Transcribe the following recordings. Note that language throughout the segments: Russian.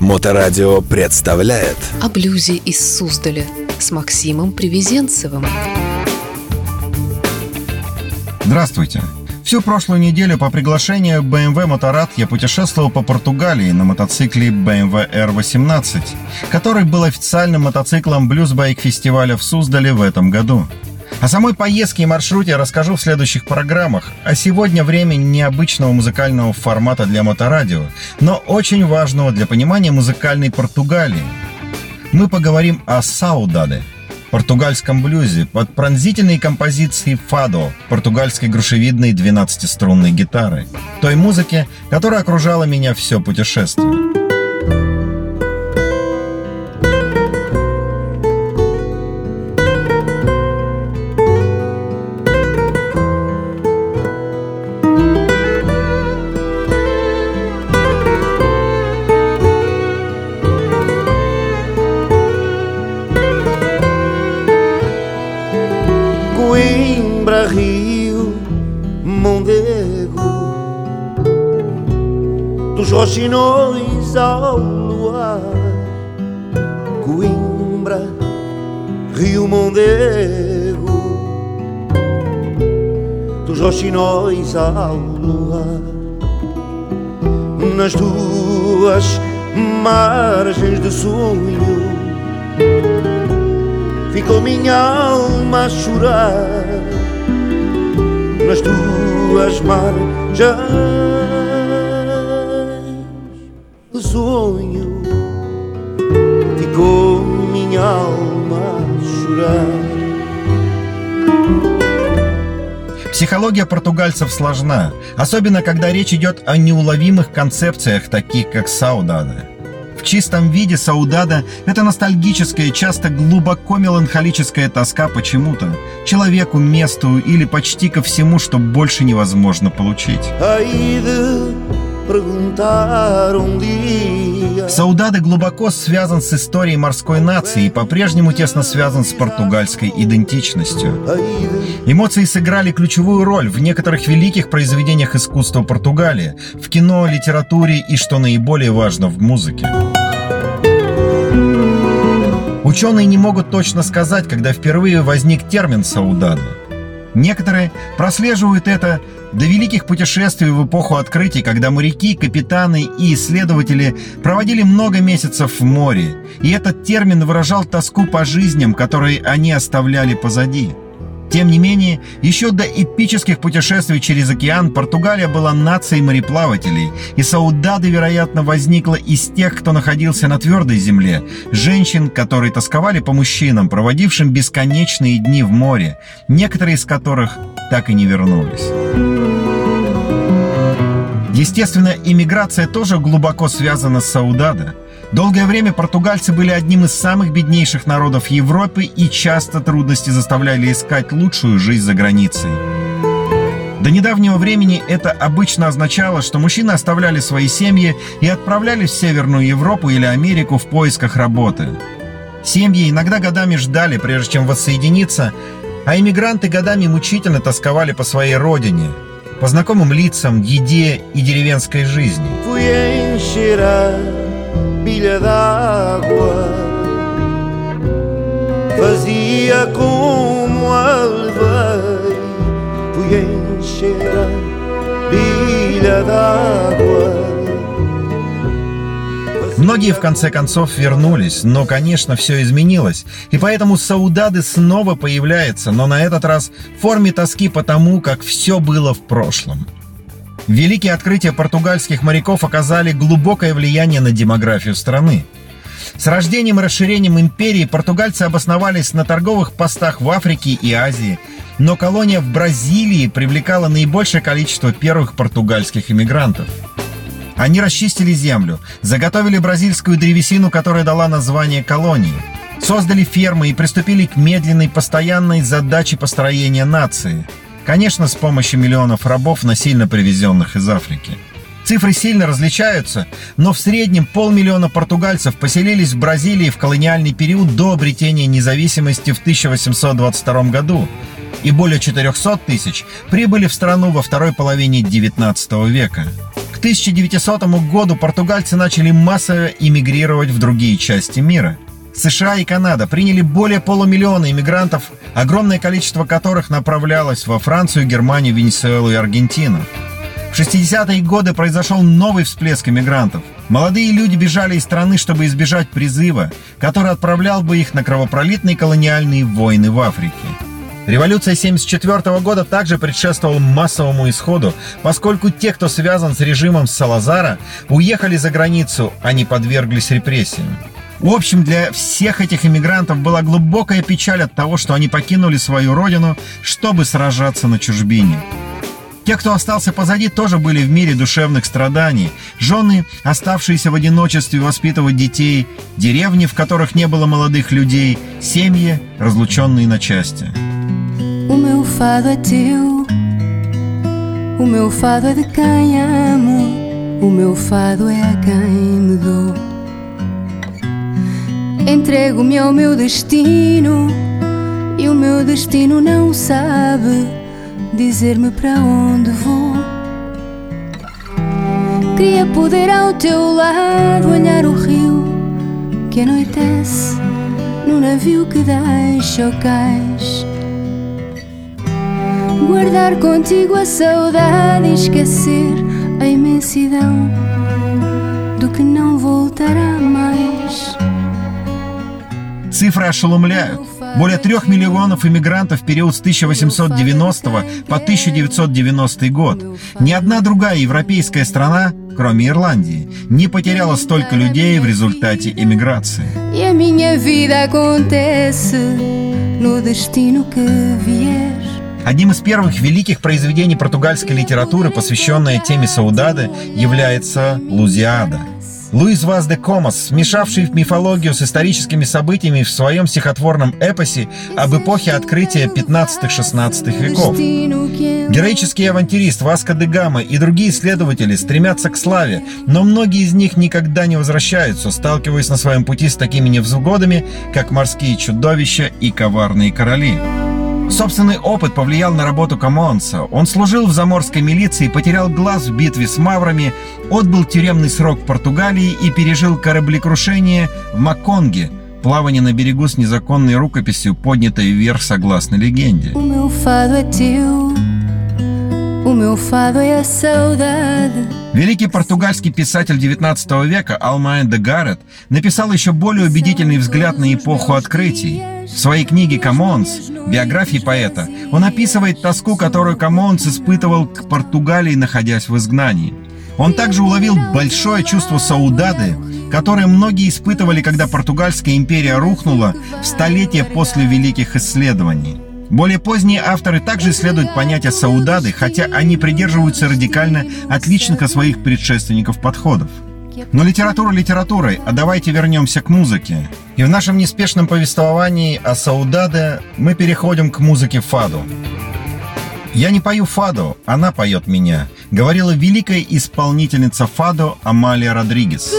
Моторадио представляет О блюзе из Суздаля с Максимом Привезенцевым. Здравствуйте! Всю прошлую неделю по приглашению BMW Motorrad я путешествовал по Португалии на мотоцикле BMW R18, который был официальным мотоциклом блюзбайк фестиваля в Суздале в этом году. О самой поездке и маршруте расскажу в следующих программах, а сегодня время необычного музыкального формата для моторадио, но очень важного для понимания музыкальной Португалии. Мы поговорим о саудаде, португальском блюзе под пронзительные композиции фадо, португальской грушевидной 12-струнной гитары, той музыки, которая окружала меня все путешествие. Mondego Dos roxinóis ao luar Coimbra, Rio, Mondego Dos roxinóis ao luar. Nas tuas margens de sonho Ficou minha alma a chorar Nas tuas margens de sonho Ficou minha alma chorar Психология португальцев сложна, особенно когда речь идет о неуловимых концепциях, таких как саудада. В чистом виде саудада – это ностальгическая, часто глубоко меланхолическая тоска почему-то, человеку, месту или почти ко всему, что больше невозможно получить. Саудада глубоко связан с историей морской нации и по-прежнему тесно связан с португальской идентичностью. Эмоции сыграли ключевую роль в некоторых великих произведениях искусства Португалии, в кино, литературе и, что наиболее важно, в музыке. Ученые не могут точно сказать, когда впервые возник термин «саудада». Некоторые прослеживают это до великих путешествий в эпоху открытий, когда моряки, капитаны и исследователи проводили много месяцев в море, и этот термин выражал тоску по жизням, которые они оставляли позади. Тем не менее, еще до эпических путешествий через океан Португалия была нацией мореплавателей, и Саудада, вероятно, возникла из тех, кто находился на твердой земле, женщин, которые тосковали по мужчинам, проводившим бесконечные дни в море, некоторые из которых так и не вернулись. Естественно, иммиграция тоже глубоко связана с Саудада. Долгое время португальцы были одним из самых беднейших народов Европы и часто трудности заставляли искать лучшую жизнь за границей. До недавнего времени это обычно означало, что мужчины оставляли свои семьи и отправлялись в Северную Европу или Америку в поисках работы. Семьи иногда годами ждали, прежде чем воссоединиться, а иммигранты годами мучительно тосковали по своей родине, по знакомым лицам, еде и деревенской жизни. Bilha d'água Fazia como a levei Fui encher a bilha d'água Многие в конце концов вернулись, но, конечно, все изменилось. И поэтому Саудады снова появляется, но на этот раз в форме тоски по тому, как все было в прошлом. Великие открытия португальских моряков оказали глубокое влияние на демографию страны. С рождением и расширением империи португальцы обосновались на торговых постах в Африке и Азии, но колония в Бразилии привлекала наибольшее количество первых португальских иммигрантов. Они расчистили землю, заготовили бразильскую древесину, которая дала название колонии, создали фермы и приступили к медленной, постоянной задаче построения нации. Конечно, с помощью миллионов рабов, насильно привезенных из Африки. Цифры сильно различаются, но в среднем полмиллиона португальцев поселились в Бразилии в колониальный период до обретения независимости в 1822 году, и более 400 тысяч прибыли в страну во второй половине XIX века. К 1900 году португальцы начали массово эмигрировать в другие части мира. США и Канада приняли более полумиллиона иммигрантов, огромное количество которых направлялось во Францию, Германию, Венесуэлу и Аргентину. В 60-е годы произошел новый всплеск иммигрантов. Молодые люди бежали из страны, чтобы избежать призыва, который отправлял бы их на кровопролитные колониальные войны в Африке. Революция 1974 года также предшествовала массовому исходу, поскольку те, кто связан с режимом Салазара, уехали за границу, а не подверглись репрессиям. В общем, для всех этих иммигрантов была глубокая печаль от того, что они покинули свою родину, чтобы сражаться на чужбине. Те, кто остался позади, тоже были в мире душевных страданий. Жены, оставшиеся в одиночестве воспитывать детей, деревни, в которых не было молодых людей, семьи, разлученные на части. O meu fado é teu, o meu fado é de quem amo, o meu fado é a quem me dou. Entrego-me ao meu destino e o meu destino não sabe dizer-me para onde vou. Queria poder ao teu lado olhar o rio que anoitece no navio que deixa o cais. Guardar contigo a saudade e esquecer a imensidão do que não voltará mais. Цифры ошеломляют. Более трех миллионов иммигрантов в период с 1890 по 1990 год. Ни одна другая европейская страна, кроме Ирландии, не потеряла столько людей в результате иммиграции. E. Одним из первых великих произведений португальской литературы, посвященное теме Саудады, является «Лузиада». Луис Ваз де Комас, смешавший мифологию с историческими событиями в своем стихотворном эпосе об эпохе открытия 15-16 веков. Героический авантюрист Васко де Гама и другие исследователи стремятся к славе, но многие из них никогда не возвращаются, сталкиваясь на своем пути с такими невзгодами, как морские чудовища и коварные короли. Собственный опыт повлиял на работу Камонса. Он служил в заморской милиции, потерял глаз в битве с маврами, отбыл тюремный срок в Португалии и пережил кораблекрушение в Маконге, плавание на берегу с незаконной рукописью, поднятой вверх согласно легенде. o meu fado é teu, o meu fado é a saudade. Великий португальский писатель XIX века Алмейда Гаррет написал еще более убедительный взгляд на эпоху открытий. В своей книге «Камонс», биографии поэта, он описывает тоску, которую Камонс испытывал к Португалии, находясь в изгнании. Он также уловил большое чувство саудады, которое многие испытывали, когда португальская империя рухнула в столетие после великих исследований. Более поздние авторы также исследуют понятие саудады, хотя они придерживаются радикально отличных от своих предшественников подходов. Но литература литературой, а давайте вернемся к музыке. И в нашем неспешном повествовании о Саудаде мы переходим к музыке фаду. «Я не пою фаду, она поет меня», говорила великая исполнительница фаду Амалия Родригес.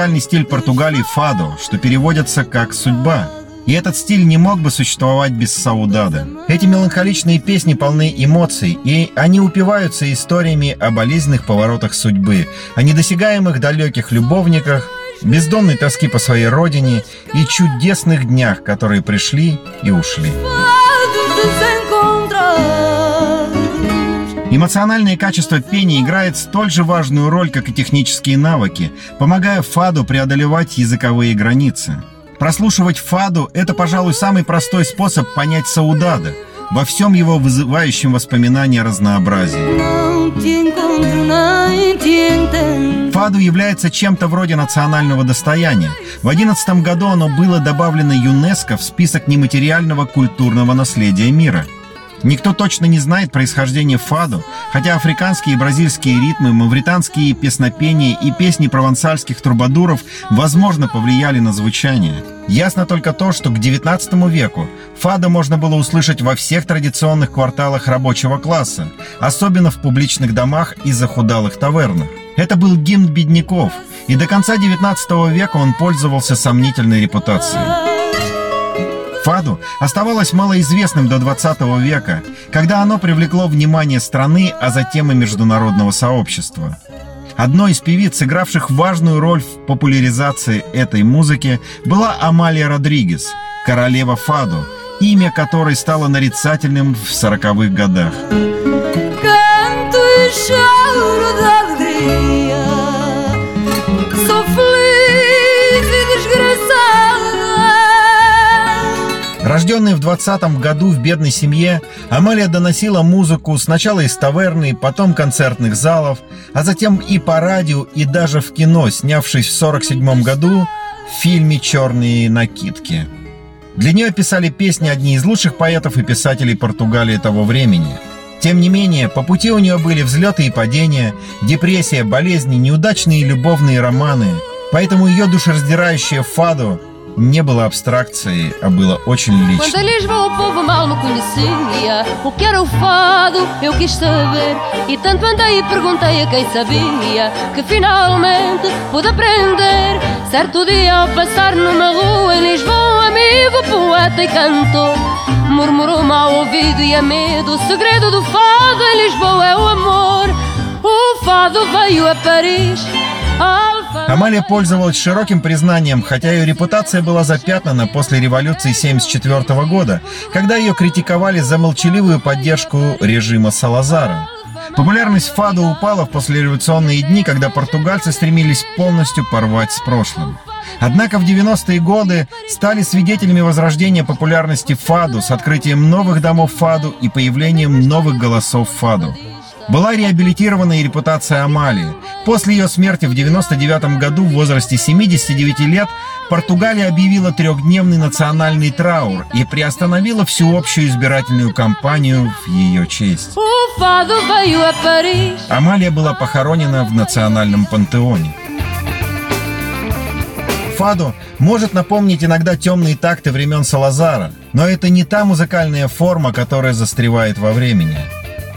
Музыкальный стиль Португалии – фадо, что переводится как «судьба». И этот стиль не мог бы существовать без Саудада. Эти меланхоличные песни полны эмоций, и они упиваются историями о болезненных поворотах судьбы, о недосягаемых далеких любовниках, бездонной тоски по своей родине и чудесных днях, которые пришли и ушли. Desencontrados Эмоциональное качество пения играет столь же важную роль, как и технические навыки, помогая фаду преодолевать языковые границы. Прослушивать фаду – это, пожалуй, самый простой способ понять Саудада во всем его вызывающем воспоминания разнообразии. Фаду является чем-то вроде национального достояния. В 2011 году оно было добавлено ЮНЕСКО в список нематериального культурного наследия мира. Никто точно не знает происхождение фаду, хотя африканские и бразильские ритмы, мавританские песнопения и песни провансальских трубадуров, возможно, повлияли на звучание. Ясно только то, что к XIX веку фадо можно было услышать во всех традиционных кварталах рабочего класса, особенно в публичных домах и захудалых тавернах. Это был гимн бедняков, и до конца XIX века он пользовался сомнительной репутацией. Фаду оставалось малоизвестным до 20 века, когда оно привлекло внимание страны, а затем и международного сообщества. Одной из певиц, сыгравших важную роль в популяризации этой музыки, была Амалия Родригес, королева Фаду, имя которой стало нарицательным в 40-х годах. Рожденная в 20 году в бедной семье, Амалия доносила музыку сначала из таверны, потом концертных залов, а затем и по радио, и даже в кино, снявшись в 47 году в фильме «Черные накидки». Для нее писали песни одни из лучших поэтов и писателей Португалии того времени. Тем не менее, по пути у нее были взлеты и падения, депрессия, болезни, неудачные любовные романы. Поэтому ее душераздирающее фаду не было абстракции, а было очень лично. Quando em Lisboa o povo mal me conhecia O que era o fado eu quis saber E tanto andei e perguntei a quem sabia Que finalmente pude aprender Certo dia ao passar numa rua em Lisboa Amigo, poeta e cantor Murmurou-me ao ouvido e a medo O segredo do fado em Lisboa é o amor O fado veio a Paris Амалия пользовалась широким признанием, хотя ее репутация была запятнана после революции 1974 года, когда ее критиковали за молчаливую поддержку режима Салазара. Популярность фада упала в послереволюционные дни, когда португальцы стремились полностью порвать с прошлым. Однако в 90-е годы стали свидетелями возрождения популярности фаду с открытием новых домов фаду и появлением новых голосов фаду. Была реабилитирована и репутация Амалии. После ее смерти в 99 году в возрасте 79 лет Португалия объявила трехдневный национальный траур и приостановила всеобщую избирательную кампанию в ее честь. Амалия была похоронена в национальном пантеоне. Фаду может напомнить иногда темные такты времен Салазара, но это не та музыкальная форма, которая застревает во времени.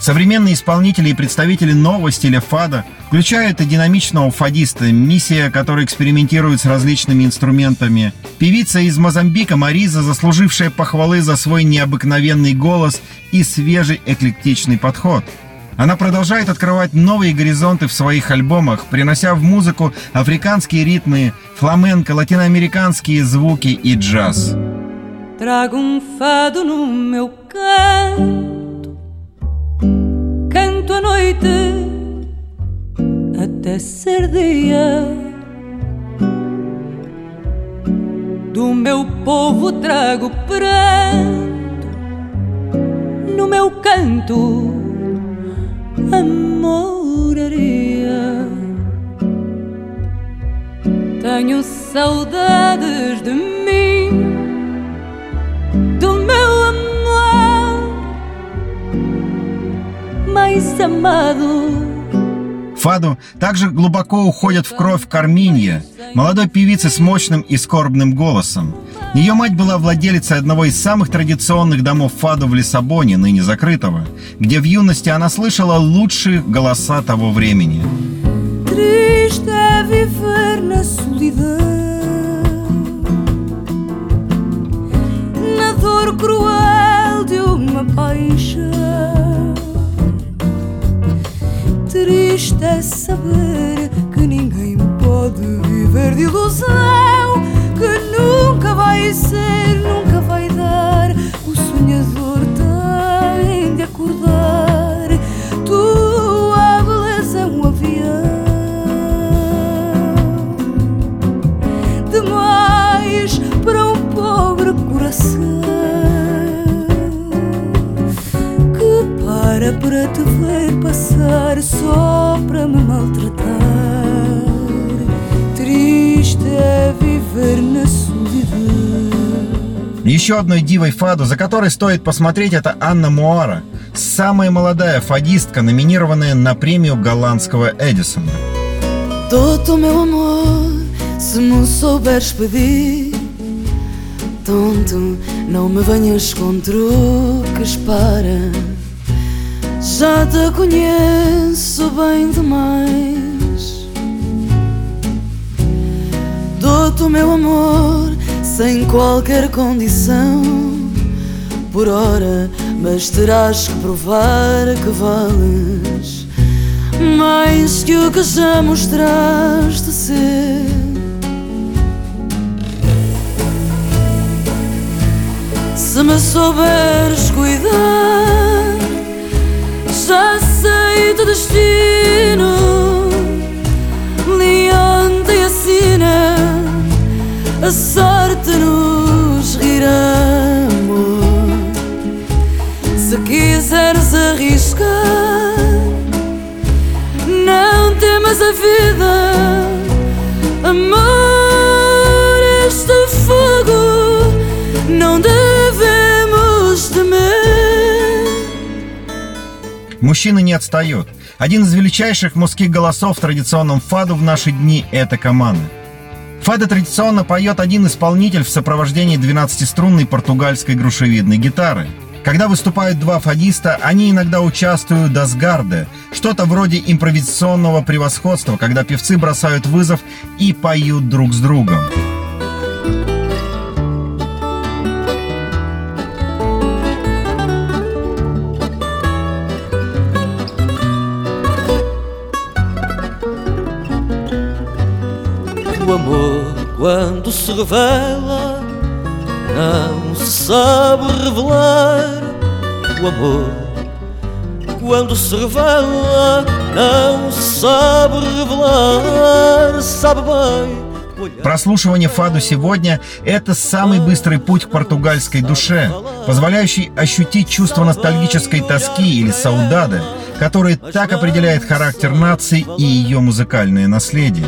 Современные исполнители и представители нового стиля фада включают и динамичного фадиста Миссия, который экспериментирует с различными инструментами, певица из Мозамбика Мариза, заслужившая похвалы за свой необыкновенный голос и свежий эклектичный подход. Она продолжает открывать новые горизонты в своих альбомах, принося в музыку африканские ритмы, фламенко, латиноамериканские звуки и джаз. Trago um fado no meu canto canto a noite até ser dia. Do meu povo trago pranto no meu canto, amoraria. Tenho saudades de mim, Фаду также глубоко уходят в кровь Карминья, молодой певицы с мощным и скорбным голосом. Ее мать была владелицей одного из самых традиционных домов Фаду в Лиссабоне, ныне закрытого, где в юности она слышала лучшие голоса того времени. Na dor cruel de uma paixão triste é saber que ninguém pode viver de ilusão, que nunca vai ser, nunca vai dar. O sonhador tem de acordar. Para para te ver passar só para me maltratar. Triste é viver na solidão. Еще одной дивой фаду, за которой стоит посмотреть, это Анна Муара, самая молодая фадистка, номинированная на премию голландского Эдисона. Todo meu amor, se me souberes pedir Tonto, não me venhas com truques para Já te conheço bem demais. Dou-te o meu amor sem qualquer condição. Por hora, mas terás que provar que vales. Mais que o que já mostraste ser. Se me souberes cuidar, já sei do destino. Leonte e assina, a sorte nos rirá. Se quiseres arriscar não temas a vida, Мужчина не отстает. Один из величайших мужских голосов в традиционном фаду в наши дни – это команда. Фады традиционно поет один исполнитель в сопровождении 12-струнной португальской грушевидной гитары – когда выступают два фадиста, они иногда участвуют до сгарде, что-то вроде импровизационного превосходства, когда певцы бросают вызов и поют друг с другом. Quando se revela não se sabe revelar o amor. Quando se revela, não se sabe revelar, sabe bem. Прослушивание фаду сегодня – это самый быстрый путь к португальской душе, позволяющий ощутить чувство ностальгической тоски или саудады, который так определяет характер нации и ее музыкальное наследие.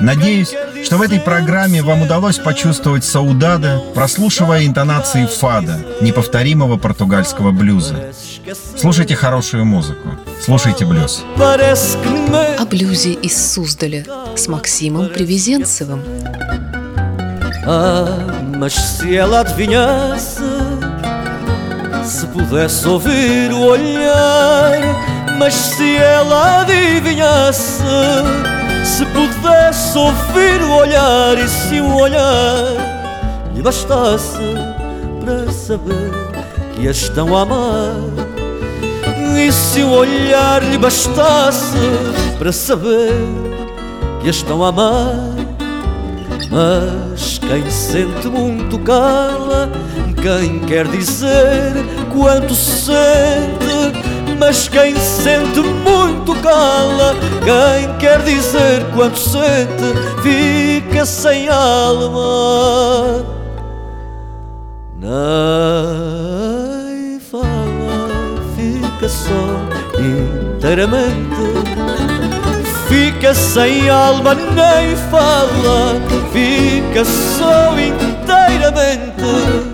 Надеюсь, что в этой программе вам удалось почувствовать Саудада, прослушивая интонации фада, неповторимого португальского блюза. Слушайте хорошую музыку, слушайте блюз. О блюзе из Суздаля с Максимом Привезенцевым. Mas se ela adivinhasse, se pudesse ouvir o olhar Mas se ela adivinhasse, se pudesse ouvir o olhar e se o olhar lhe bastasse para saber que a estão a amar, e se o olhar lhe bastasse para saber que a estão a amar, mas quem sente muito cala, quem quer dizer quanto sente mas quem sente muito cala. Quem quer dizer quanto sente fica sem alma. Nem fala, fica só inteiramente. Fica sem alma, nem fala, fica só inteiramente.